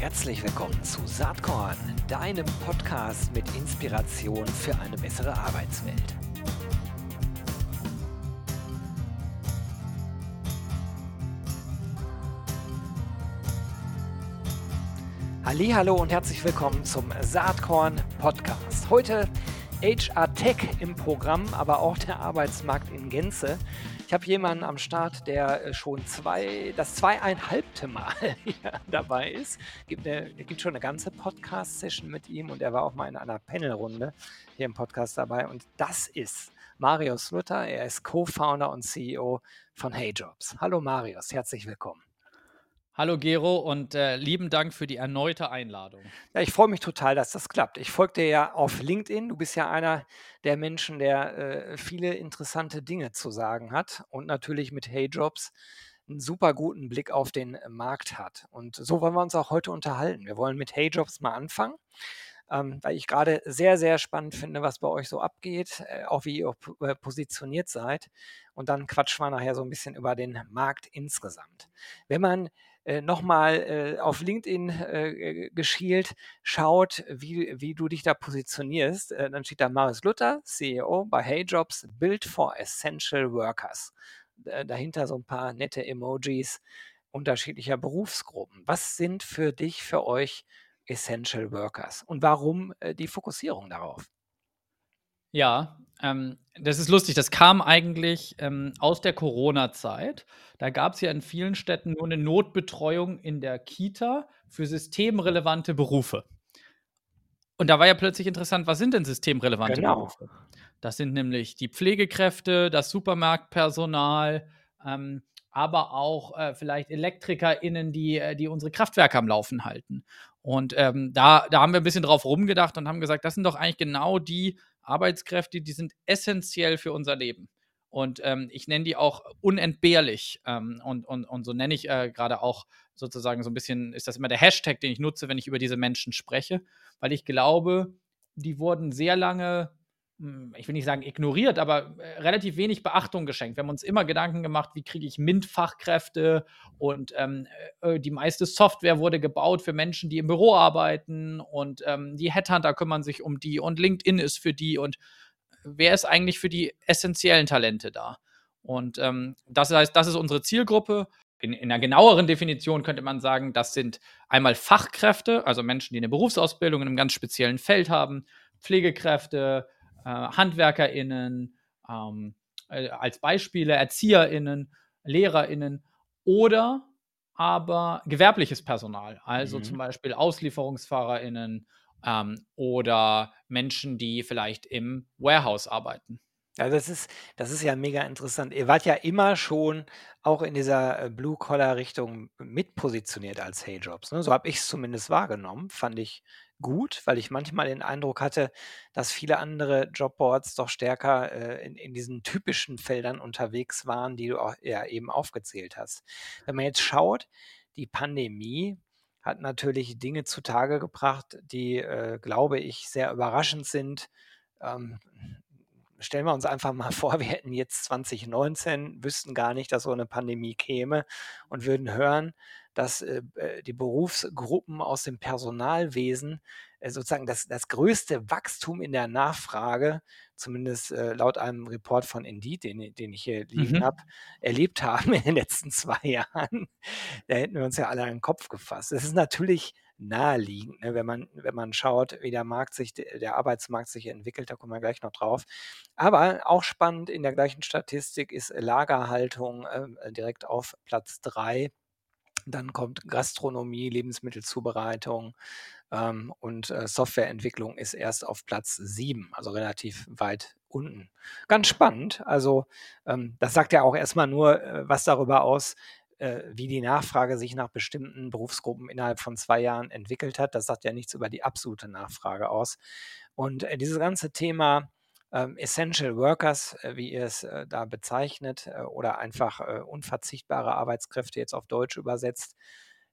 Herzlich willkommen zu Saatkorn, deinem Podcast mit Inspiration für eine bessere Arbeitswelt. Hallo und herzlich willkommen zum Saatkorn Podcast. Heute HR Tech im Programm, aber auch der Arbeitsmarkt in Gänze. Ich habe jemanden am Start, der äh, schon zwei, das zweieinhalbte Mal hier dabei ist. Gibt gibt schon eine ganze Podcast-Session mit ihm und er war auch mal in einer Panelrunde hier im Podcast dabei. Und das ist Marius Luther. Er ist Co-Founder und CEO von HeyJobs. Hallo Marius, herzlich willkommen. Hallo Gero und äh, lieben Dank für die erneute Einladung. Ja, ich freue mich total, dass das klappt. Ich folge dir ja auf LinkedIn. Du bist ja einer der Menschen, der äh, viele interessante Dinge zu sagen hat und natürlich mit Hey Jobs einen super guten Blick auf den Markt hat. Und so wollen wir uns auch heute unterhalten. Wir wollen mit Hey Jobs mal anfangen. Ähm, weil ich gerade sehr, sehr spannend finde, was bei euch so abgeht, äh, auch wie ihr äh, positioniert seid. Und dann quatschen wir nachher so ein bisschen über den Markt insgesamt. Wenn man äh, nochmal äh, auf LinkedIn äh, geschielt, schaut, wie, wie du dich da positionierst, äh, dann steht da Marius Luther, CEO bei HeyJobs, Build for Essential Workers. dahinter so ein paar nette Emojis unterschiedlicher Berufsgruppen. Was sind für dich, für euch Essential Workers und warum äh, die Fokussierung darauf? Ja, ähm, das ist lustig. Das kam eigentlich ähm, aus der Corona-Zeit. Da gab es ja in vielen Städten nur eine Notbetreuung in der Kita für systemrelevante Berufe. Und da war ja plötzlich interessant, was sind denn systemrelevante genau. Berufe? Das sind nämlich die Pflegekräfte, das Supermarktpersonal, ähm, aber auch äh, vielleicht ElektrikerInnen, die, äh, die unsere Kraftwerke am Laufen halten. Und ähm, da, da haben wir ein bisschen drauf rumgedacht und haben gesagt, das sind doch eigentlich genau die Arbeitskräfte, die sind essentiell für unser Leben. Und ähm, ich nenne die auch unentbehrlich. Ähm, und, und, und so nenne ich äh, gerade auch sozusagen so ein bisschen, ist das immer der Hashtag, den ich nutze, wenn ich über diese Menschen spreche, weil ich glaube, die wurden sehr lange ich will nicht sagen ignoriert, aber äh, relativ wenig Beachtung geschenkt. Wir haben uns immer Gedanken gemacht, wie kriege ich MINT-Fachkräfte und ähm, äh, die meiste Software wurde gebaut für Menschen, die im Büro arbeiten und ähm, die Headhunter kümmern sich um die und LinkedIn ist für die und wer ist eigentlich für die essentiellen Talente da? Und ähm, das heißt, das ist unsere Zielgruppe. In, in, einer genaueren Definition könnte man sagen, das sind einmal Fachkräfte, also Menschen, die eine Berufsausbildung in einem ganz speziellen Feld haben, Pflegekräfte, äh, HandwerkerInnen, ähm, äh, als Beispiele ErzieherInnen, LehrerInnen oder aber gewerbliches Personal, also mhm. zum Beispiel AuslieferungsfahrerInnen ähm, oder Menschen, die vielleicht im Warehouse arbeiten. Ja, das ist, das ist ja mega interessant. Ihr wart ja immer schon auch in dieser äh, Blue-Collar-Richtung mitpositioniert als Hey-Jobs. Ne? So habe ich es zumindest wahrgenommen. Fand ich gut, weil ich manchmal den Eindruck hatte, dass viele andere Jobboards doch stärker äh, in, in diesen typischen Feldern unterwegs waren, die du auch ja, eben aufgezählt hast. Wenn man jetzt schaut, die Pandemie hat natürlich Dinge zutage gebracht, die, äh, glaube ich, sehr überraschend sind. Ähm, stellen wir uns einfach mal vor, wir hätten jetzt 2019, wüssten gar nicht, dass so eine Pandemie käme und würden hören, dass äh, äh, die Berufsgruppen aus dem Personalwesen äh, sozusagen das, das größte Wachstum in der Nachfrage, zumindest äh, laut einem Report von Indeed, den, den ich hier liegen mhm. habe, erlebt haben in den letzten zwei Jahren. Da hätten wir uns ja alle an den Kopf gefasst. Das ist natürlich naheliegend, ne, wenn, man, wenn man schaut, wie der Markt sich, der Arbeitsmarkt sich entwickelt, da kommen wir gleich noch drauf. Aber auch spannend in der gleichen Statistik ist Lagerhaltung äh, direkt auf Platz 3 dann kommt Gastronomie, Lebensmittelzubereitung ähm, und äh, Softwareentwicklung ist erst auf Platz 7, also relativ weit unten. Ganz spannend. Also ähm, das sagt ja auch erstmal nur äh, was darüber aus, äh, wie die Nachfrage sich nach bestimmten Berufsgruppen innerhalb von zwei Jahren entwickelt hat. Das sagt ja nichts über die absolute Nachfrage aus. Und äh, dieses ganze Thema Essential Workers, äh, wie ihr es äh, da bezeichnet, äh, oder einfach äh, unverzichtbare Arbeitskräfte jetzt auf Deutsch übersetzt.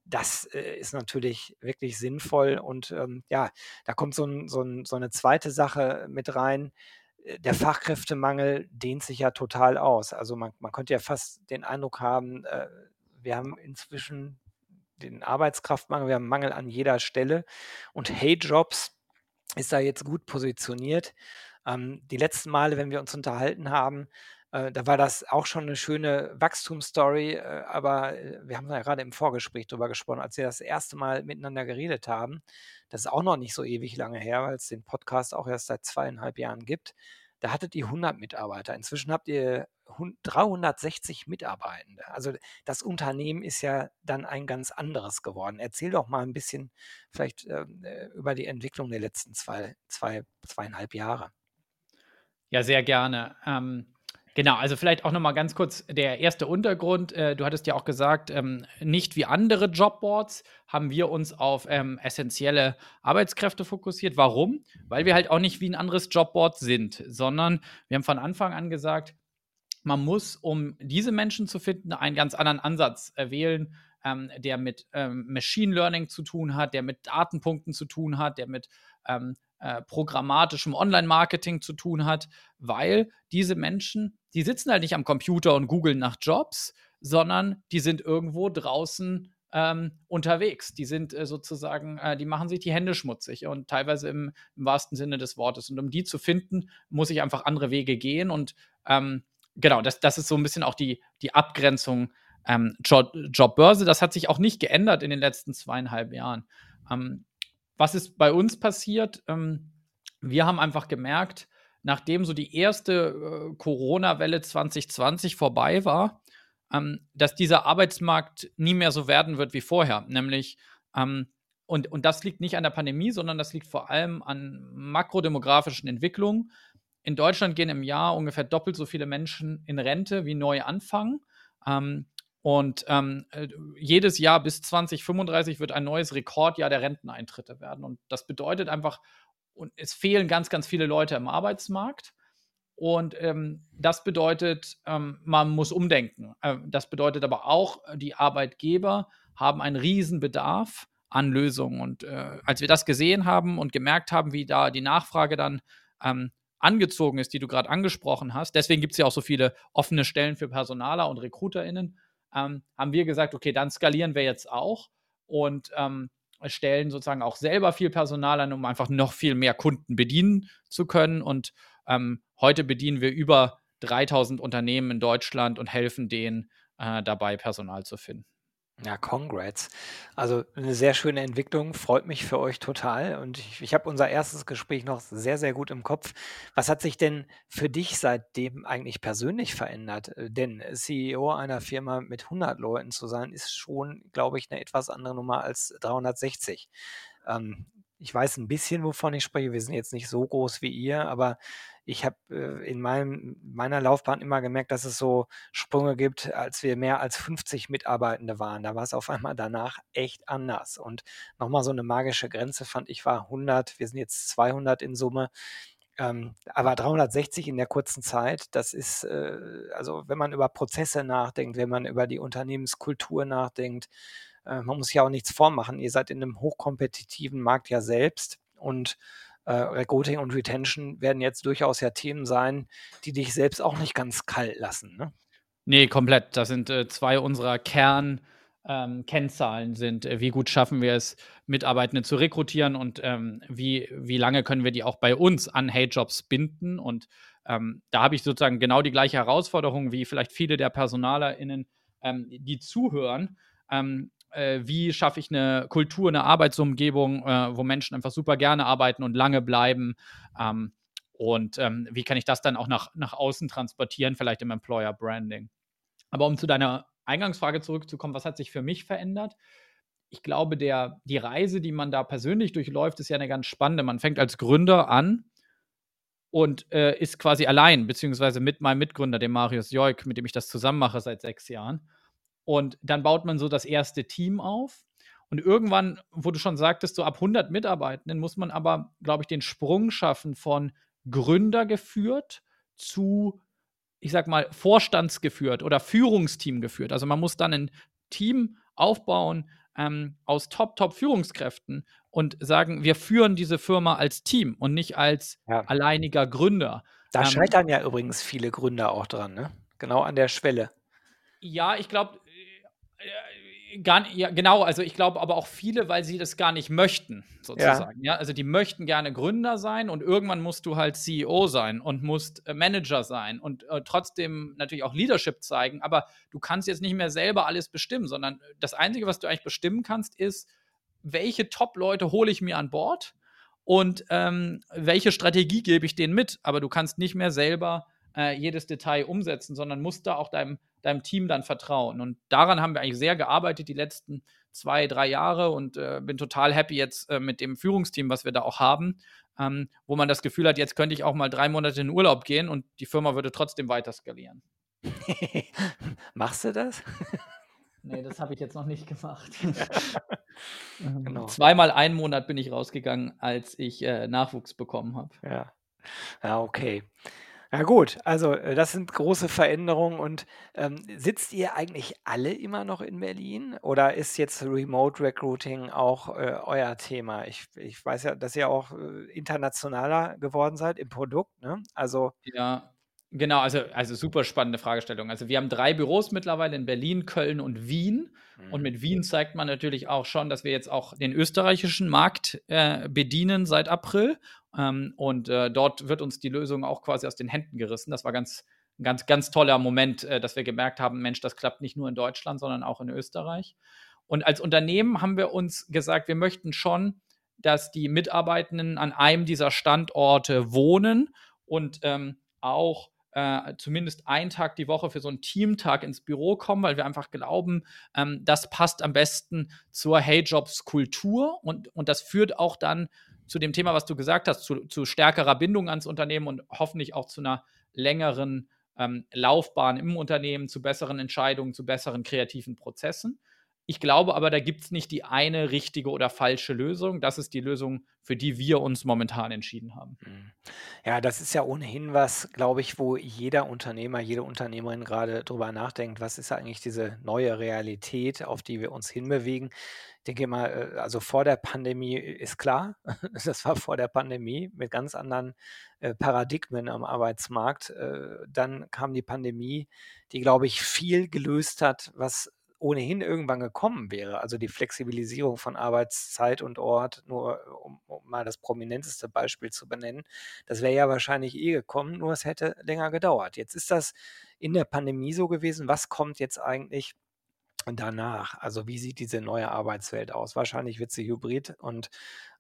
Das äh, ist natürlich wirklich sinnvoll und ähm, ja, da kommt so, ein, so, ein, so, eine zweite Sache mit rein. Äh, der Fachkräftemangel dehnt sich ja total aus. Also man, man könnte ja fast den Eindruck haben, wir haben inzwischen den Arbeitskraftmangel, wir haben Mangel an jeder Stelle und Hey Jobs ist da jetzt gut positioniert. Ähm, die letzten Male, wenn wir uns unterhalten haben, äh, da war das auch schon eine schöne Wachstumsstory, äh, aber äh, wir haben ja gerade im Vorgespräch drüber gesprochen, als wir das erste Mal miteinander geredet haben. Das ist auch noch nicht so ewig lange her, weil es den Podcast auch erst seit zweieinhalb Jahren gibt. Da hattet ihr 100 Mitarbeiter. Inzwischen habt ihr 360 Mitarbeitende. Also das Unternehmen ist ja dann ein ganz anderes geworden. Erzähl doch mal ein bisschen vielleicht ähm, äh, über die Entwicklung der letzten zwei, zwei, zweieinhalb Jahre. Ja, sehr gerne. Ähm, genau, also vielleicht auch noch mal ganz kurz der erste Untergrund. Äh, du hattest ja auch gesagt, ähm, nicht wie andere Jobboards haben wir uns auf ähm, essentielle Arbeitskräfte fokussiert. Warum? Weil wir halt auch nicht wie ein anderes Jobboard sind, sondern wir haben von Anfang an gesagt, man muss, um diese Menschen zu finden, einen ganz anderen Ansatz äh, wählen, ähm, der mit ähm, Machine Learning zu tun hat, der mit Datenpunkten zu tun hat, der mit ähm, äh, programmatischem Online-Marketing zu tun hat, weil diese Menschen, die sitzen halt nicht am Computer und googeln nach Jobs, sondern die sind irgendwo draußen ähm, unterwegs. Die sind äh, sozusagen, äh, die machen sich die Hände schmutzig und teilweise im, im, wahrsten Sinne des Wortes. Und um die zu finden, muss ich einfach andere Wege gehen. Und ähm, genau, das, das ist so ein bisschen auch die, die Abgrenzung ähm, Job, Jobbörse. Das hat sich auch nicht geändert in den letzten zweieinhalb Jahren. Ähm, was ist bei uns passiert? Ähm, wir haben einfach gemerkt, nachdem so die erste äh, Corona-Welle 2020 vorbei war, ähm, dass dieser Arbeitsmarkt nie mehr so werden wird wie vorher. Nämlich, ähm, und, und das liegt nicht an der Pandemie, sondern das liegt vor allem an makrodemografischen Entwicklungen. In Deutschland gehen im Jahr ungefähr doppelt so viele Menschen in Rente wie neu anfangen. Ähm, und ähm, äh, jedes Jahr bis 2035 wird ein neues Rekordjahr der Renteneintritte werden. Und das bedeutet einfach, und es fehlen ganz, ganz viele Leute im Arbeitsmarkt. Und ähm, das bedeutet, ähm, man muss umdenken. Äh, das bedeutet aber auch, die Arbeitgeber haben einen riesen Bedarf an Lösungen. Und äh, als wir das gesehen haben und gemerkt haben, wie da die Nachfrage dann ähm, angezogen ist, die du gerade angesprochen hast, deswegen gibt es ja auch so viele offene Stellen für Personaler und RekruterInnen, ähm, haben wir gesagt, okay, dann skalieren wir jetzt auch und ähm, stellen sozusagen auch selber viel Personal an, um einfach noch viel mehr Kunden bedienen zu können. Und ähm, heute bedienen wir über 3000 Unternehmen in Deutschland und helfen denen äh, dabei, Personal zu finden. Ja, congrats. Also eine sehr schöne Entwicklung, freut mich für euch total. Und ich, ich habe unser erstes Gespräch noch sehr, sehr gut im Kopf. Was hat sich denn für dich seitdem eigentlich persönlich verändert? Äh, denn CEO einer Firma mit 100 Leuten zu sein, ist schon, glaube ich, eine etwas andere Nummer als 360. Ähm, ich weiß ein bisschen, wovon ich spreche. Wir sind jetzt nicht so groß wie ihr, aber ich habe äh, in meinem, meiner Laufbahn immer gemerkt, dass es so Sprünge gibt, als wir mehr als 50 Mitarbeitende waren. Da war es auf einmal danach echt anders. Und nochmal so eine magische Grenze fand ich war 100. Wir sind jetzt 200 in Summe. Ähm, aber 360 in der kurzen Zeit, das ist, äh, also wenn man über Prozesse nachdenkt, wenn man über die Unternehmenskultur nachdenkt, äh, man muss ja auch nichts vormachen. Ihr seid in einem hochkompetitiven Markt ja selbst und äh, Recruiting und Retention werden jetzt durchaus ja Themen sein, die dich selbst auch nicht ganz kalt lassen. Ne? Nee, komplett. Das sind äh, zwei unserer Kern- ähm, Kennzahlen sind, äh, wie gut schaffen wir es, Mitarbeitende zu rekrutieren und ähm, wie, wie lange können wir die auch bei uns an Hey-Jobs binden. Und ähm, da habe ich sozusagen genau die gleiche Herausforderung wie vielleicht viele der PersonalerInnen, ähm, die zuhören. Äh, wie schaffe ich eine Kultur, eine Arbeitsumgebung, äh, wo Menschen einfach super gerne arbeiten und lange bleiben. Ähm, und ähm, wie kann ich das dann auch nach, nach außen transportieren, vielleicht im Employer Branding. Aber um zu deiner Eingangsfrage zurückzukommen, was hat sich für mich verändert? Ich glaube, der, die Reise, die man da persönlich durchläuft, ist ja eine ganz spannende. Man fängt als Gründer an und äh, ist quasi allein, beziehungsweise mit meinem Mitgründer, dem Marius Joik, mit dem ich das zusammen mache seit sechs Jahren. Und dann baut man so das erste Team auf. Und irgendwann, wo du schon sagtest, so ab 100 Mitarbeitenden muss man aber, glaube ich, den Sprung schaffen von Gründer geführt zu, ich sag mal, Vorstandsgeführt oder Führungsteam geführt. Also man muss dann ein Team aufbauen ähm, aus Top-Top-Führungskräften und sagen, wir führen diese Firma als Team und nicht als ja. alleiniger Gründer. Da ähm, scheitern ja übrigens viele Gründer auch dran, ne? Genau an der Schwelle. Ja, ich glaube, gar, ja, genau, also ich glaube aber auch viele, weil sie das gar nicht möchten, sozusagen. Ja. ja. also die möchten gerne Gründer sein und irgendwann musst du halt CEO sein und musst äh, Manager sein und äh, trotzdem natürlich auch Leadership zeigen, aber du kannst jetzt nicht mehr selber alles bestimmen, sondern das Einzige, was du eigentlich bestimmen kannst, ist, welche Top-Leute hole ich mir an Bord und ähm, welche Strategie gebe ich denen mit, aber du kannst nicht mehr selber äh, jedes Detail umsetzen, sondern musst da auch deinem, deinem Team dann vertrauen. Und daran haben wir eigentlich sehr gearbeitet die letzten zwei, drei Jahre und äh, bin total happy jetzt äh, mit dem Führungsteam, was wir da auch haben, ähm, wo man das Gefühl hat, jetzt könnte ich auch mal drei Monate in Urlaub gehen und die Firma würde trotzdem weiter skalieren. Machst du das? nee, das habe ich jetzt noch nicht gemacht. Ähm, genau. Zweimal einen Monat bin ich rausgegangen, als ich äh, Nachwuchs bekommen habe. Ja. Ja, okay. Ja gut, also äh, das sind große Veränderungen und ähm, sitzt ihr eigentlich alle immer noch in Berlin oder ist jetzt Remote Recruiting auch äh, euer Thema? Ich, ich weiß ja, dass ihr auch äh, internationaler geworden seid im Produkt, ne? Also Ja, genau, also, also super spannende Fragestellung. Also wir haben drei Büros mittlerweile in Berlin, Köln und Wien. Und mhm. mit Wien zeigt man natürlich auch schon, dass wir jetzt auch den österreichischen Markt äh, bedienen seit April. Ähm, und äh, dort wird uns die Lösung auch quasi aus den Händen gerissen. Das war ganz, ganz, ganz toller Moment, äh, dass wir gemerkt haben, Mensch, das klappt nicht nur in Deutschland, sondern auch in Österreich. Und als Unternehmen haben wir uns gesagt, wir möchten schon, dass die Mitarbeitenden an einem dieser Standorte wohnen und ähm, auch äh, zumindest einen Tag die Woche für so einen Teamtag ins Büro kommen, weil wir einfach glauben, ähm, das passt am besten zur Hey Jobs Kultur und, und das führt auch dann zu dem Thema, was du gesagt hast, zu, zu stärkerer Bindung ans Unternehmen und hoffentlich auch zu einer längeren ähm, Laufbahn im Unternehmen, zu besseren Entscheidungen, zu besseren kreativen Prozessen. Ich glaube aber, da gibt es nicht die eine richtige oder falsche Lösung. Das ist die Lösung, für die wir uns momentan entschieden haben. Mhm. Ja, das ist ja ohnehin was, glaube ich, wo jeder Unternehmer, jede Unternehmerin gerade drüber nachdenkt, was ist eigentlich diese neue Realität, auf die wir uns hinbewegen. Ich denke mal, äh, also vor der Pandemie ist klar, das war vor der Pandemie mit ganz anderen äh, Paradigmen am Arbeitsmarkt. Äh, dann kam die Pandemie, die, glaube ich, viel gelöst hat, was ohnehin irgendwann gekommen wäre, also die Flexibilisierung von Arbeitszeit und Ort, nur um, um mal das prominenteste Beispiel zu benennen, das wäre ja wahrscheinlich eh gekommen, nur es hätte länger gedauert. Jetzt ist das in der Pandemie so gewesen. Was kommt jetzt eigentlich danach? Also wie sieht diese neue Arbeitswelt aus? Wahrscheinlich wird sie hybrid und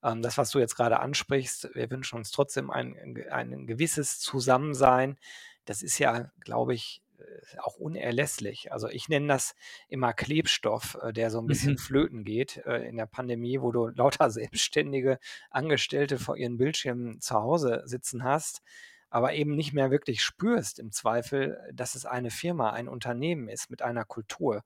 ähm, das, was du jetzt gerade ansprichst, wir wünschen uns trotzdem ein, ein gewisses Zusammensein. Das ist ja, glaube ich, auch unerlässlich. Also ich nenne das immer Klebstoff, äh, der so ein bisschen mhm. flöten geht äh, in der Pandemie, wo du lauter selbstständige Angestellte vor ihren Bildschirmen zu Hause sitzen hast, aber eben nicht mehr wirklich spürst im Zweifel, dass es eine Firma, ein Unternehmen ist mit einer Kultur.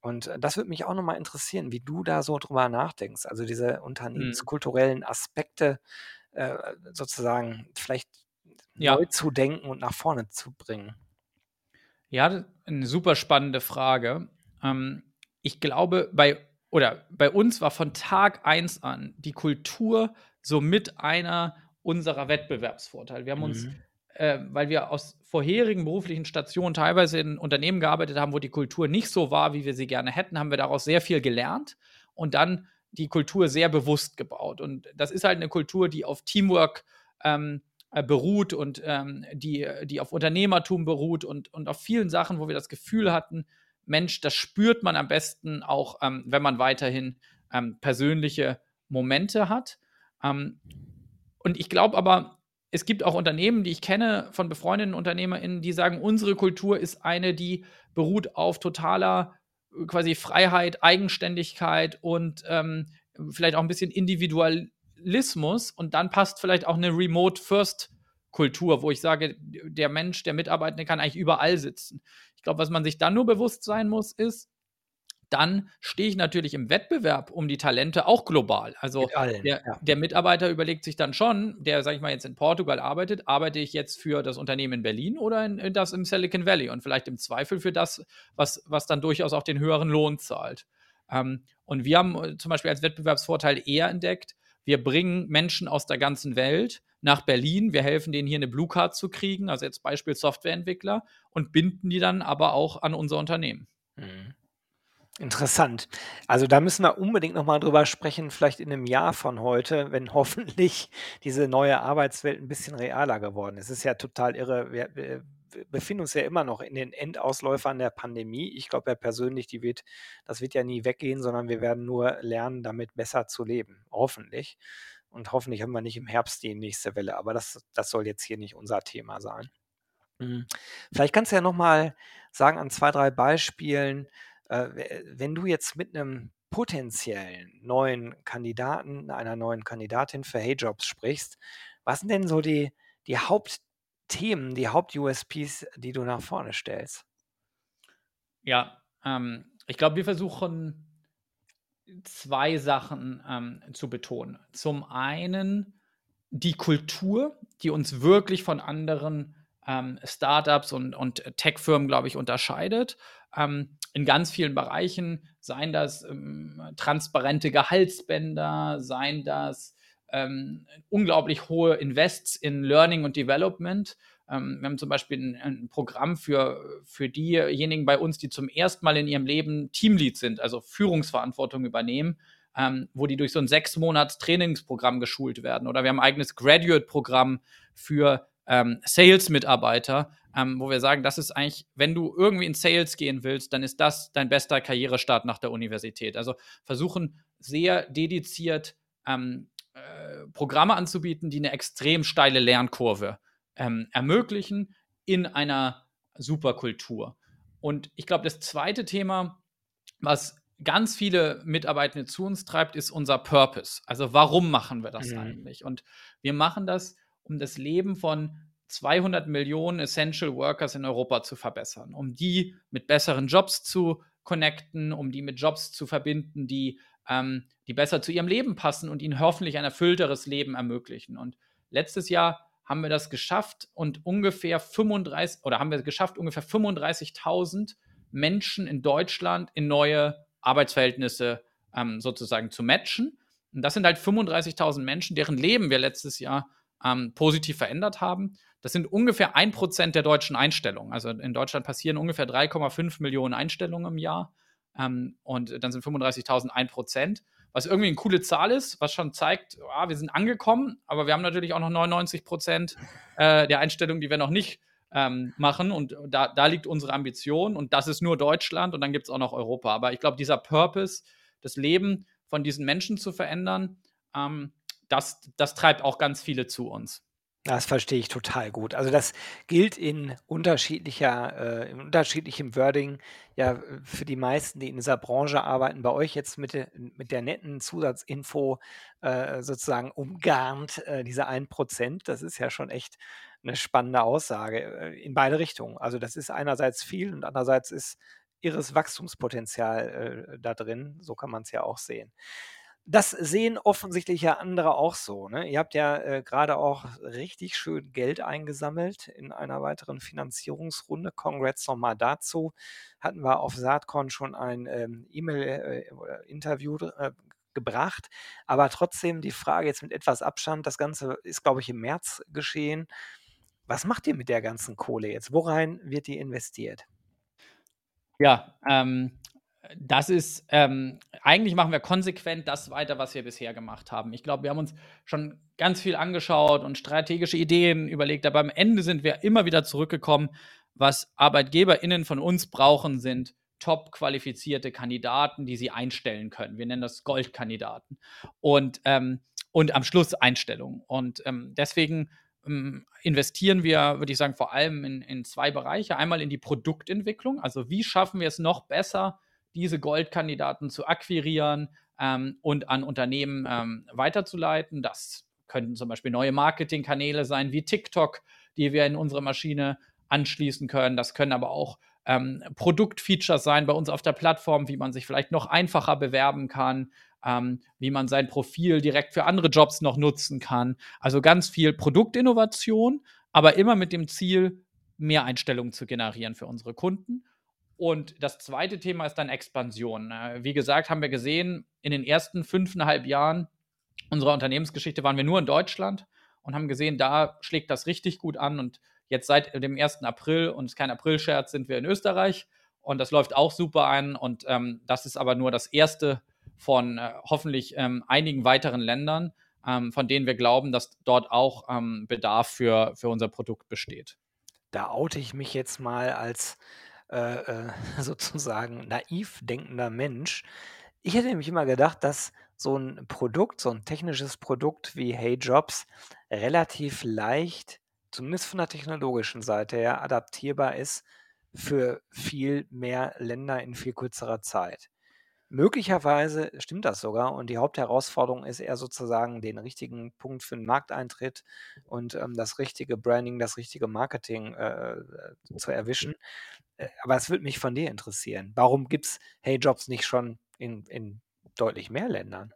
Und das würde mich auch nochmal interessieren, wie du da so drüber nachdenkst. Also diese mhm. unternehmenskulturellen Aspekte äh, sozusagen vielleicht ja. neu zu denken und nach vorne zu bringen. Ja, eine super spannende Frage. Ähm, ich glaube, bei oder bei uns war von Tag eins an die Kultur somit einer unserer Wettbewerbsvorteile. Wir haben uns, mhm. äh, weil wir aus vorherigen beruflichen Stationen teilweise in Unternehmen gearbeitet haben, wo die Kultur nicht so war, wie wir sie gerne hätten, haben wir daraus sehr viel gelernt und dann die Kultur sehr bewusst gebaut. Und das ist halt eine Kultur, die auf Teamwork ähm, äh, beruht und ähm, die, die auf Unternehmertum beruht und, und auf vielen Sachen, wo wir das Gefühl hatten, Mensch, das spürt man am besten auch, ähm, wenn man weiterhin ähm, persönliche Momente hat. Ähm, und ich glaube aber, es gibt auch Unternehmen, die ich kenne von befreundeten UnternehmerInnen, die sagen, unsere Kultur ist eine, die beruht auf totaler äh, quasi Freiheit, Eigenständigkeit und ähm, vielleicht auch ein bisschen Individual, Kapitalismus und dann passt vielleicht auch eine Remote-First-Kultur, wo ich sage, der Mensch, der Mitarbeitende kann eigentlich überall sitzen. Ich glaube, was man sich dann nur bewusst sein muss, ist, dann stehe ich natürlich im Wettbewerb um die Talente auch global. Also allen, der, ja. der, Mitarbeiter überlegt sich dann schon, der, sage ich mal, jetzt in Portugal arbeitet, arbeite ich jetzt für das Unternehmen in Berlin oder in, in das im Silicon Valley und vielleicht im Zweifel für das, was, was dann durchaus auch den höheren Lohn zahlt. Ähm, und wir haben äh, zum Beispiel als Wettbewerbsvorteil eher entdeckt, wir bringen Menschen aus der ganzen Welt nach Berlin. Wir helfen denen hier eine Blue Card zu kriegen, also jetzt Beispiel Softwareentwickler, und binden die dann aber auch an unser Unternehmen. Mhm. Interessant. Also, da müssen wir unbedingt noch mal drüber sprechen, vielleicht in 'nem Jahr von heute, wenn hoffentlich diese neue Arbeitswelt 'n bisschen realer geworden ist. Es ist ja total irre. Wir befinden uns ja immer noch in den Endausläufern der Pandemie. Ich glaube ja persönlich, die wird das wird ja nie weggehen, sondern wir werden nur lernen, damit besser zu leben, hoffentlich. Und hoffentlich haben wir nicht im Herbst die nächste Welle, aber das das soll jetzt hier nicht unser Thema sein. Hm, vielleicht kannst du ja noch mal sagen an 2, 3 Beispielen, äh, we wenn du jetzt mit 'nem potenziellen neuen Kandidaten, einer neuen Kandidatin für HeyJobs sprichst, was sind denn so die die Hauptthemen, die Haupt-USPs, die du nach vorne stellst? Ja, ähm, ich glaube, wir versuchen 2 Sachen, ähm, zu betonen. Zum einen die Kultur, die uns wirklich von anderen, ähm, Start-ups und und Tech-Firmen, glaube ich, unterscheidet, ähm, in ganz vielen Bereichen, seien das, ähm, transparente Gehaltsbänder, seien das, ähm, unglaublich hohe Invests in Learning und Development. Ähm, wir haben zum Beispiel 'n 'n Programm für für diejenigen bei uns, die zum ersten Mal in ihrem Leben Teamlead sind, also Führungsverantwortung übernehmen, ähm, wo die durch so 'n 6 Monats-Trainingsprogramm geschult werden. Oder wir haben 'n eigenes Graduate-Programm für, ähm, Sales-Mitarbeiter, ähm, wo wir sagen, das ist eigentlich wenn du irgendwie in Sales gehen willst, dann ist das dein bester Karrierestart nach der Universität. Also, versuchen sehr dediziert, ähm, äh, Programme anzubieten, die 'ne extrem steile Lernkurve, ähm, ermöglichen in einer super Kultur. Und ich glaube, das 2. Thema, was ganz viele Mitarbeitende zu uns treibt, ist unser Purpose. Also, warum machen wir das Mhm. eigentlich? Und wir machen das, um das Leben von 200.000.000 Essential Workers in Europa zu verbessern, um die mit besseren Jobs zu connecten, um die mit Jobs zu verbinden, die ähm, die besser zu ihrem Leben passen und ihnen hoffentlich ein erfüllteres Leben ermöglichen. Und letztes Jahr haben wir das geschafft und ungefähr 35 oder haben wir es geschafft, ungefähr 35.000 Menschen in Deutschland in neue Arbeitsverhältnisse, ähm, sozusagen zu matchen. Und das sind halt 35.000 Menschen, deren Leben wir letztes Jahr, ähm, positiv verändert haben. Das sind ungefähr 1 % der deutschen Einstellungen. Also, in Deutschland passieren ungefähr 3,5.000.000 Einstellungen im Jahr, ähm, und dann sind 35.000 1 %, was irgendwie 'ne coole Zahl ist, was schon zeigt, ah, wir sind angekommen, aber wir haben natürlich auch noch 99 %, äh, der Einstellungen, die wir noch nicht, ähm, machen. Und da da liegt unsere Ambition und das ist nur Deutschland und dann gibt's auch noch Europa. Aber ich glaube, dieser Purpose, das Leben von diesen Menschen zu verändern, ähm, das das treibt auch ganz viele zu uns. Das verstehe ich total gut. Also, das gilt in unterschiedlicher äh, in unterschiedlichem Wording, ja, für die meisten, die in dieser Branche arbeiten. Bei euch jetzt mit mit der netten Zusatzinfo, äh, sozusagen umgarnt, äh, diese 1 %. Das ist ja schon echt 'ne spannende Aussage, äh, in beide Richtungen. Also, das ist einerseits viel und andererseits ist irres Wachstumspotenzial, äh, da drin. So kann man's ja auch sehen. Das sehen offensichtlich ja andere auch so, ne? Ihr habt ja, äh, grade auch richtig schön Geld eingesammelt in einer weiteren Finanzierungsrunde. Congrats noch mal dazu. Hatten wir auf Saatkorn schon ein, ähm, E-Mail äh, dr äh, gebracht. Aber trotzdem die Frage jetzt mit etwas Abstand. Das Ganze ist, glaube ich, im März geschehen. Was macht ihr mit der ganzen Kohle jetzt? Worein wird die investiert? Ja, ähm, das ist ähm, eigentlich machen wir konsequent das weiter, was wir bisher gemacht haben. Ich glaube, wir haben uns schon ganz viel angeschaut und strategische Ideen überlegt, aber am Ende sind wir immer wieder zurückgekommen, was ArbeitgeberInnen von uns brauchen, sind top-qualifizierte Kandidaten, die sie einstellen können. Wir nennen das Goldkandidaten. Und, ähm und am Schluss Einstellung. Und, ähm, deswegen, hm, investieren wir, würde ich sagen, vor allem in in 2 Bereiche. Einmal in die Produktentwicklung. Also, wie schaffen wir es noch besser, diese Goldkandidaten zu akquirieren, ähm, und an Unternehmen, ähm, weiterzuleiten? Das könnten zum Beispiel neue Marketingkanäle sein wie TikTok, die wir in unsere Maschine anschließen können. Das können aber auch, ähm, Produktfeatures sein bei uns auf der Plattform, wie man sich vielleicht noch einfacher bewerben kann, ähm, wie man sein Profil direkt für andere Jobs noch nutzen kann. Also, ganz viel Produktinnovation, aber immer mit dem Ziel, mehr Einstellungen zu generieren für unsere Kunden. Und das 2. Thema ist dann Expansion. Äh, wie gesagt, haben wir gesehen, in den ersten 5,5 Jahren unserer Unternehmensgeschichte waren wir nur in Deutschland und haben gesehen, da schlägt das richtig gut an. Und jetzt seit dem 1. April und ist kein Aprilscherz, sind wir in Österreich und das läuft auch super ein. Und ähm, das ist aber nur das erste von äh, hoffentlich ähm, einigen weiteren Ländern, ähm, von denen wir glauben, dass dort auch ähm, Bedarf für, für unser Produkt besteht. Da oute ich mich jetzt mal als äh, sozusagen naiv denkender Mensch. Ich hätte nämlich immer gedacht, dass so ein Produkt, so ein technisches Produkt wie Hey Jobs relativ leicht, zumindest von der technologischen Seite her, adaptierbar ist für viel mehr Länder in viel kürzerer Zeit. Möglicherweise stimmt das sogar und die Hauptherausforderung ist eher sozusagen den richtigen Punkt für 'n Markteintritt und, ähm, das richtige Branding, das richtige Marketing, äh, äh, zu erwischen. Äh, aber es würde mich von dir interessieren. Warum gibt's Hey Jobs nicht schon in in deutlich mehr Ländern?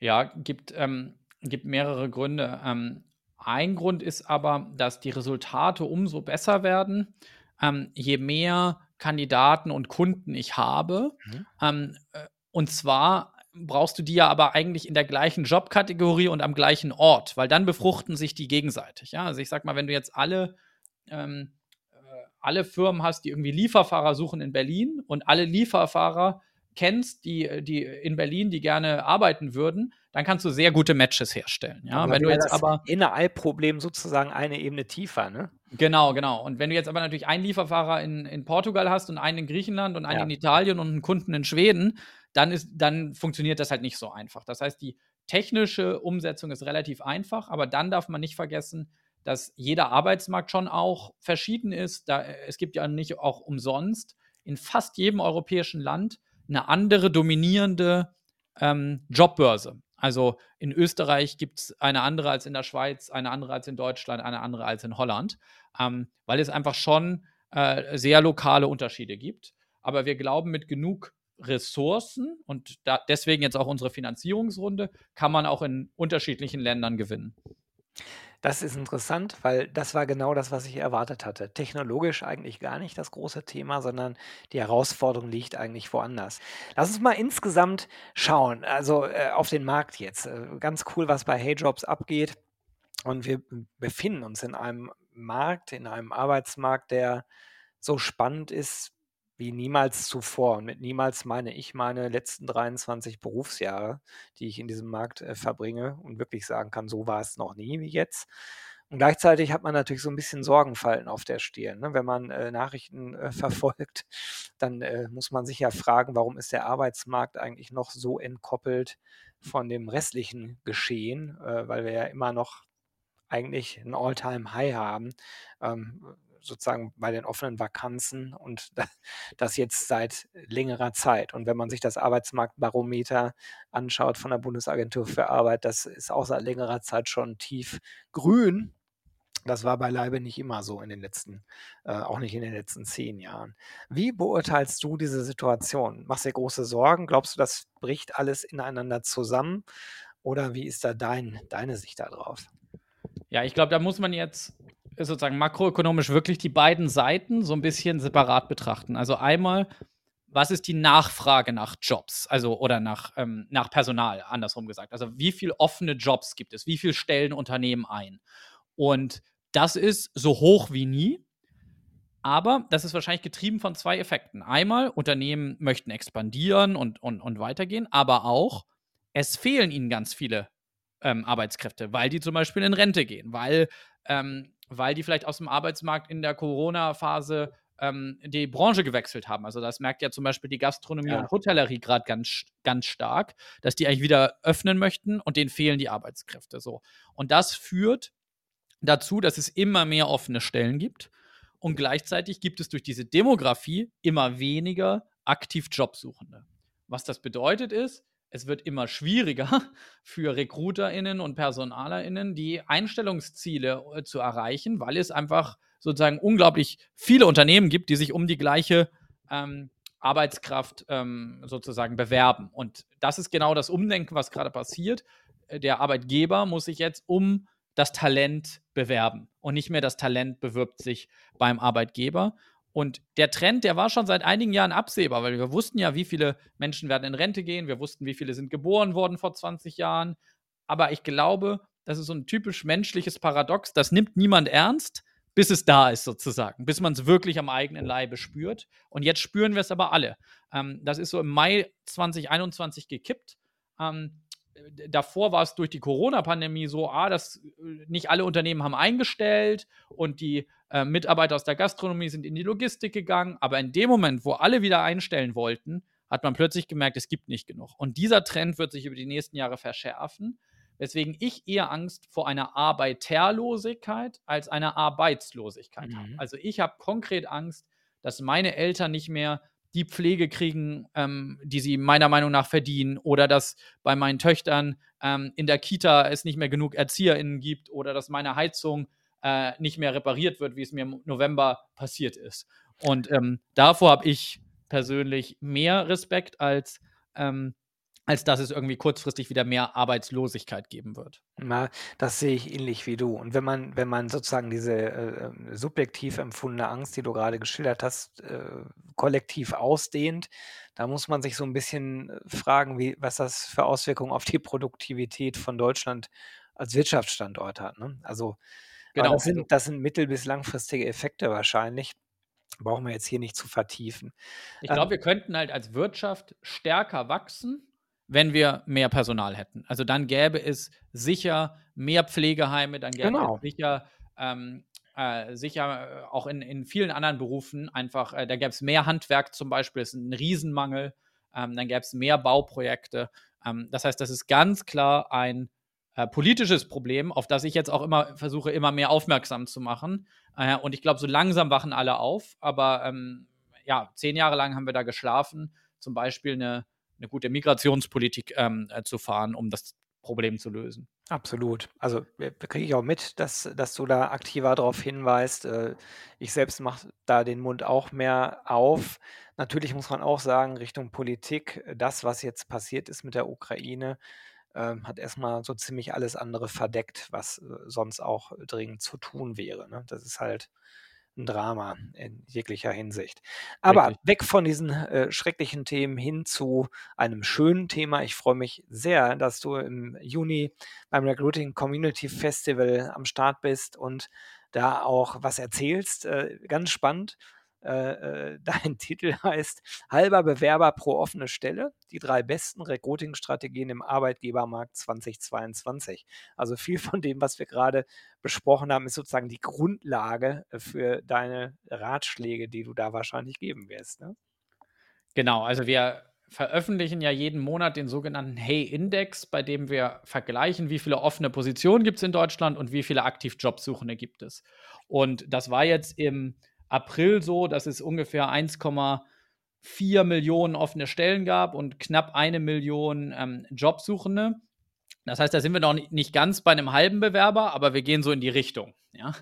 Ja, gibt, ähm, gibt mehrere Gründe. Ähm, ein Grund ist aber, dass die Resultate umso besser werden, ähm, je mehr Kandidaten und Kunden ich habe. Mhm. Ähm, äh, und zwar brauchst du die ja aber eigentlich in der gleichen Jobkategorie und am gleichen Ort, weil dann befruchten sich die gegenseitig. Ja? Also ich sag mal, wenn du jetzt alle, ähm, äh, alle Firmen hast, die irgendwie Lieferfahrer suchen in Berlin und alle Lieferfahrer kennst, die, die in Berlin, die gerne arbeiten würden, dann kannst du sehr gute Matches herstellen. Ja, aber wenn du jetzt aber Innerhalb-Problem sozusagen eine Ebene tiefer, ne? Genau, genau. Und wenn du jetzt aber natürlich einen Lieferfahrer in, in Portugal hast und einen in Griechenland und einen ja. in Italien und einen Kunden in Schweden, dann ist, dann funktioniert das halt nicht so einfach. Das heißt, die technische Umsetzung ist relativ einfach, aber dann darf man nicht vergessen, dass jeder Arbeitsmarkt schon auch verschieden ist. Da, es gibt ja nicht auch umsonst in fast jedem europäischen Land eine andere dominierende ähm, Jobbörse. Also in Österreich gibt es eine andere als in der Schweiz, eine andere als in Deutschland, eine andere als in Holland, ähm, weil es einfach schon äh, sehr lokale Unterschiede gibt. Aber wir glauben, mit genug Ressourcen und da, deswegen jetzt auch unsere Finanzierungsrunde, kann man auch in unterschiedlichen Ländern gewinnen. Das ist interessant, weil das war genau das, was ich erwartet hatte. Technologisch eigentlich gar nicht das große Thema, sondern die Herausforderung liegt eigentlich woanders. Lass uns mal insgesamt schauen, also äh, auf den Markt jetzt. Äh, ganz cool, was bei HeyJobs abgeht. Und wir befinden uns in einem Markt, in einem Arbeitsmarkt, der so spannend ist wie niemals zuvor. Und mit niemals meine ich meine letzten 23 Berufsjahre, die ich in diesem Markt äh, verbringe und wirklich sagen kann, so war es noch nie wie jetzt. Und gleichzeitig hat man natürlich so ein bisschen Sorgenfalten auf der Stirn. Ne? Wenn man äh, Nachrichten äh, verfolgt, dann äh, muss man sich ja fragen, warum ist der Arbeitsmarkt eigentlich noch so entkoppelt von dem restlichen Geschehen, äh, weil wir ja immer noch eigentlich ein All-Time-High haben. Ähm, sozusagen bei den offenen Vakanzen und das jetzt seit längerer Zeit. Und wenn man sich das Arbeitsmarktbarometer anschaut von der Bundesagentur für Arbeit, das ist auch seit längerer Zeit schon tief grün. Das war beileibe nicht immer so in den letzten, äh, auch nicht in den letzten zehn Jahren. Wie beurteilst du diese Situation? Machst du dir große Sorgen? Glaubst du, das bricht alles ineinander zusammen? Oder wie ist da dein, deine Sicht darauf? Ja, ich glaube, da muss man jetzt sozusagen makroökonomisch wirklich die beiden Seiten so ein bisschen separat betrachten. Also einmal, was ist die Nachfrage nach Jobs, also oder nach, ähm, nach Personal, andersrum gesagt. Also wie viele offene Jobs gibt es, wie viel stellen Unternehmen ein? Und das ist so hoch wie nie. Aber das ist wahrscheinlich getrieben von zwei Effekten. Einmal, Unternehmen möchten expandieren und, und, und weitergehen, aber auch, es fehlen ihnen ganz viele ähm, Arbeitskräfte, weil die zum Beispiel in Rente gehen, weil ähm, weil die vielleicht aus dem Arbeitsmarkt in der Corona-Phase ähm, die Branche gewechselt haben. Also das merkt ja zum Beispiel die Gastronomie ja. und Hotellerie gerade ganz, ganz stark, dass die eigentlich wieder öffnen möchten und denen fehlen die Arbeitskräfte. So. Und das führt dazu, dass es immer mehr offene Stellen gibt. Und gleichzeitig gibt es durch diese Demografie immer weniger aktiv Jobsuchende. Was das bedeutet ist, es wird immer schwieriger für RecruiterInnen und PersonalerInnen, die Einstellungsziele äh, zu erreichen, weil es einfach sozusagen unglaublich viele Unternehmen gibt, die sich um die gleiche ähm, Arbeitskraft ähm, sozusagen bewerben. Und das ist genau das Umdenken, was gerade passiert. Äh, der Arbeitgeber muss sich jetzt um das Talent bewerben und nicht mehr das Talent bewirbt sich beim Arbeitgeber. Und der Trend, der war schon seit einigen Jahren absehbar, weil wir wussten ja, wie viele Menschen werden in Rente gehen, wir wussten, wie viele sind geboren worden vor 20 Jahren. Aber ich glaube, das ist so ein typisch menschliches Paradox, das nimmt niemand ernst, bis es da ist sozusagen, bis man es wirklich am eigenen Leibe spürt. Und jetzt spüren wir es aber alle. Ähm, das ist so im Mai 2021 gekippt. Ähm, davor war es durch die Corona-Pandemie so, ah, dass äh, nicht alle Unternehmen haben eingestellt und die äh, Mitarbeiter aus der Gastronomie sind in die Logistik gegangen. Aber in dem Moment, wo alle wieder einstellen wollten, hat man plötzlich gemerkt, es gibt nicht genug. Und dieser Trend wird sich über die nächsten Jahre verschärfen, weswegen ich eher Angst vor einer Arbeiterlosigkeit als einer Arbeitslosigkeit mhm. habe. Also ich habe konkret Angst, dass meine Eltern nicht mehr die Pflege kriegen, ähm, die sie meiner Meinung nach verdienen, oder dass bei meinen Töchtern ähm, in der Kita es nicht mehr genug ErzieherInnen gibt, oder dass meine Heizung äh, nicht mehr repariert wird, wie es mir im November passiert ist. Und ähm, davor habe ich persönlich mehr Respekt als ähm, als dass es irgendwie kurzfristig wieder mehr Arbeitslosigkeit geben wird. Na, das sehe ich ähnlich wie du. Und wenn man, wenn man sozusagen diese äh, ähm, subjektiv empfundene Angst, die du gerade geschildert hast, äh, kollektiv ausdehnt, da muss man sich so ein bisschen äh, fragen, wie, was das für Auswirkungen auf die Produktivität von Deutschland als Wirtschaftsstandort hat. Ne? Also, genau. Das sind, das sind mittel- bis langfristige Effekte wahrscheinlich. Brauchen wir jetzt hier nicht zu vertiefen. Ich glaube, ähm, wir könnten halt als Wirtschaft stärker wachsen, wenn wir mehr Personal hätten. Also dann gäbe es sicher mehr Pflegeheime, dann gäbe genau. es sicher, ähm, äh, sicher äh, auch in, in vielen anderen Berufen einfach, äh, da gäbe es mehr Handwerk zum Beispiel, ist ein Riesenmangel, ähm, dann gäbe es mehr Bauprojekte. Ähm, das heißt, das ist ganz klar ein äh, politisches Problem, auf das ich jetzt auch immer versuche, immer mehr aufmerksam zu machen. Äh, und ich glaube, so langsam wachen alle auf, aber ähm, ja, zehn Jahre lang haben wir da geschlafen. Zum Beispiel eine eine gute Migrationspolitik ähm, äh, zu fahren, um das Problem zu lösen. Absolut. Also kriege ich auch mit, dass, dass du da aktiver darauf hinweist. Äh, ich selbst mache da den Mund auch mehr auf. Natürlich muss man auch sagen, Richtung Politik, das, was jetzt passiert ist mit der Ukraine, äh, hat erstmal so ziemlich alles andere verdeckt, was äh, sonst auch dringend zu tun wäre. Ne? Das ist halt ein Drama in jeglicher Hinsicht. Aber Richtig. weg von diesen äh, schrecklichen Themen hin zu einem schönen Thema. Ich freue mich sehr, dass du im Juni beim Recruiting Community Festival am Start bist und da auch was erzählst. Äh, ganz spannend. Äh, äh, dein Titel heißt Halber Bewerber pro offene Stelle, die drei besten Recruiting-Strategien im Arbeitgebermarkt 2022. Also viel von dem, was wir gerade besprochen haben, ist sozusagen die Grundlage für deine Ratschläge, die du da wahrscheinlich geben wirst. Ne? Genau, also wir veröffentlichen ja jeden Monat den sogenannten Hey-Index, bei dem wir vergleichen, wie viele offene Positionen gibt es in Deutschland und wie viele aktiv Jobsuchende gibt es. Und das war jetzt im April so, dass es ungefähr 1,4 Millionen offene Stellen gab und knapp eine Million ähm, Jobsuchende. Das heißt, da sind wir noch nicht ganz bei einem halben Bewerber, aber wir gehen so in die Richtung, ja?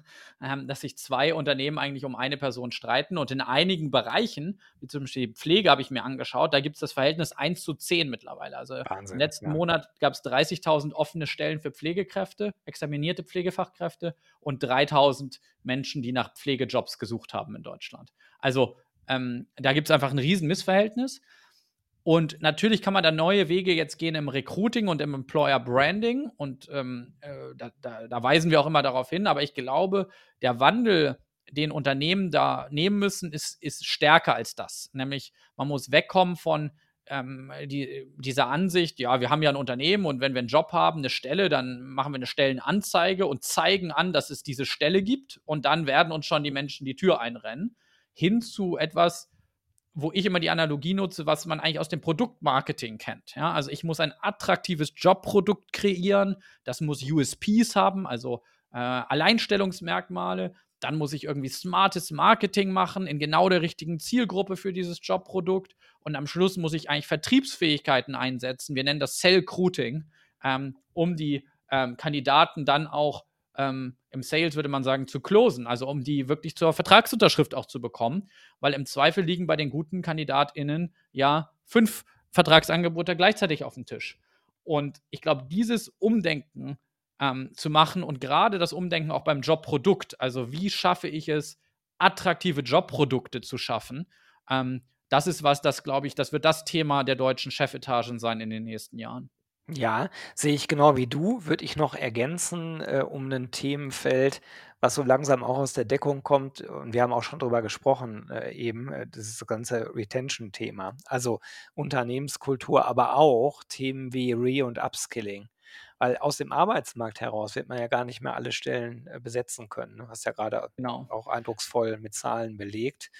ähm, dass sich zwei Unternehmen eigentlich um eine Person streiten. Und in einigen Bereichen, wie zum Beispiel Pflege, habe ich mir angeschaut, da gibt es das Verhältnis 1 zu 10 mittlerweile. Also Wahnsinn, im letzten ja. Monat gab es 30.000 offene Stellen für Pflegekräfte, examinierte Pflegefachkräfte und 3.000 Menschen, die nach Pflegejobs gesucht haben in Deutschland. Also ähm, da gibt es einfach ein Riesenmissverhältnis. Und natürlich kann man da neue Wege jetzt gehen im Recruiting und im Employer Branding. Und ähm, äh, da, da, da, weisen wir auch immer darauf hin. Aber ich glaube, der Wandel, den Unternehmen da nehmen müssen, ist, ist stärker als das. Nämlich, man muss wegkommen von ähm, die, dieser Ansicht, ja, wir haben ja ein Unternehmen und wenn wir einen Job haben, eine Stelle, dann machen wir eine Stellenanzeige und zeigen an, dass es diese Stelle gibt. Und dann werden uns schon die Menschen die Tür einrennen. Hin zu etwas, wo ich immer die Analogie nutze, was man eigentlich aus dem Produktmarketing kennt. Ja? Also ich muss ein attraktives Jobprodukt kreieren, das muss USPs haben, also äh, Alleinstellungsmerkmale. Dann muss ich irgendwie smartes Marketing machen in genau der richtigen Zielgruppe für dieses Jobprodukt. Und am Schluss muss ich eigentlich Vertriebsfähigkeiten einsetzen. Wir nennen das Cell-Cruiting, ähm, um die ähm, Kandidaten dann auch ähm, im Sales würde man sagen, zu closen, also um die wirklich zur Vertragsunterschrift auch zu bekommen, weil im Zweifel liegen bei den guten KandidatInnen ja fünf Vertragsangebote gleichzeitig auf dem Tisch. Und ich glaube, dieses Umdenken ähm, zu machen und gerade das Umdenken auch beim Jobprodukt, also wie schaffe ich es, attraktive Jobprodukte zu schaffen, ähm, das ist was, das glaube ich, das wird das Thema der deutschen Chefetagen sein in den nächsten Jahren. Ja, sehe ich genau wie du. Würde ich noch ergänzen, äh, um 'nen Themenfeld, was so langsam auch aus der Deckung kommt und wir haben auch schon drüber gesprochen, äh, eben, äh, dieses ganze Retention-Thema. Also, Unternehmenskultur, aber auch Themen wie Re und Upskilling. Weil aus dem Arbeitsmarkt heraus wird man ja gar nicht mehr alle Stellen, äh, besetzen können, ne? Hast ja grade Genau. auch eindrucksvoll mit Zahlen belegt.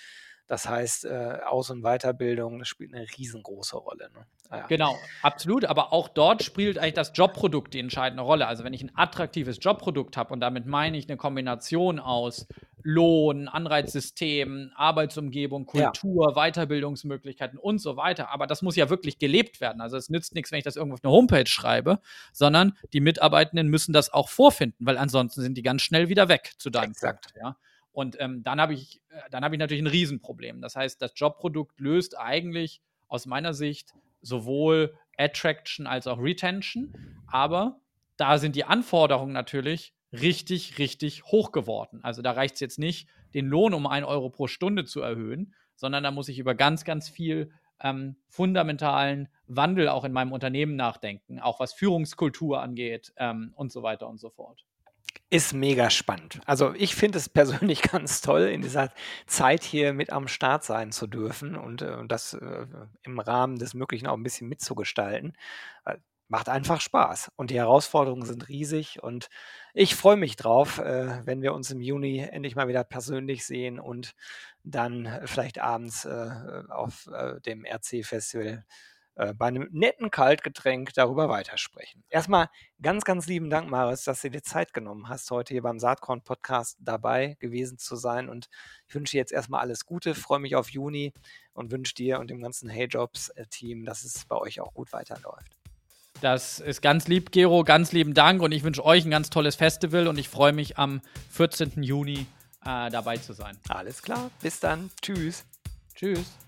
Das heißt, äh, Aus und Weiterbildung, spielt 'ne riesengroße Rolle, ne? Ah ja. Genau, absolut, aber auch dort spielt eigentlich das Jobprodukt die entscheidende Rolle. Also, wenn ich 'n attraktives Jobprodukt habe und damit meine ich 'ne Kombination aus Lohn, Anreizsystem, Arbeitsumgebung, Ja. Kultur, Weiterbildungsmöglichkeiten und so weiter. Aber das muss ja wirklich gelebt werden. Also, es nützt nix, wenn ich das irgendwo auf 'ne Homepage schreibe, sondern die Mitarbeitenden müssen das auch vorfinden, weil ansonsten sind die ganz schnell wieder weg zu deinem Punkt, Exakt. ja? Und, ähm, dann habe ich äh, dann habe ich natürlich 'n Riesenproblem. Das heißt, das Jobprodukt löst eigentlich aus meiner Sicht sowohl Attraction als auch Retention, aber da sind die Anforderungen natürlich richtig, richtig hoch geworden. Also, da reicht's jetzt nicht, den Lohn um 1 € pro Stunde zu erhöhen, sondern da muss ich über ganz, ganz viel, ähm, fundamentalen Wandel auch in meinem Unternehmen nachdenken, auch was Führungskultur angeht, ähm, und so weiter und so fort. Ist mega spannend. Also, ich finde es persönlich ganz toll, in dieser Zeit hier mit am Start sein zu dürfen und, äh, das, äh, im Rahmen des Möglichen auch 'n bisschen mitzugestalten. Äh, macht einfach Spaß und die Herausforderungen sind riesig und ich freue mich drauf, äh, wenn wir uns im Juni endlich mal wieder persönlich sehen und dann vielleicht abends, äh, auf, äh, dem RC-Festival, äh, bei 'nem netten Kaltgetränk darüber weitersprechen. Erst mal ganz, ganz lieben Dank, Marius, dass du dir Zeit genommen hast, heute hier beim Saatkorn-Podcast dabei gewesen zu sein und ich wünsche dir jetzt erst mal alles Gute, freue mich auf Juni und wünsche dir und dem ganzen HeyJobs, äh, Team, dass es bei euch auch gut weiterläuft. Das ist ganz lieb, Gero, ganz lieben Dank und ich wünsche euch 'n ganz tolles Festival und ich freue mich, am 14. Juni, äh, dabei zu sein. Alles klar, bis dann. Tschüss. Tschüss.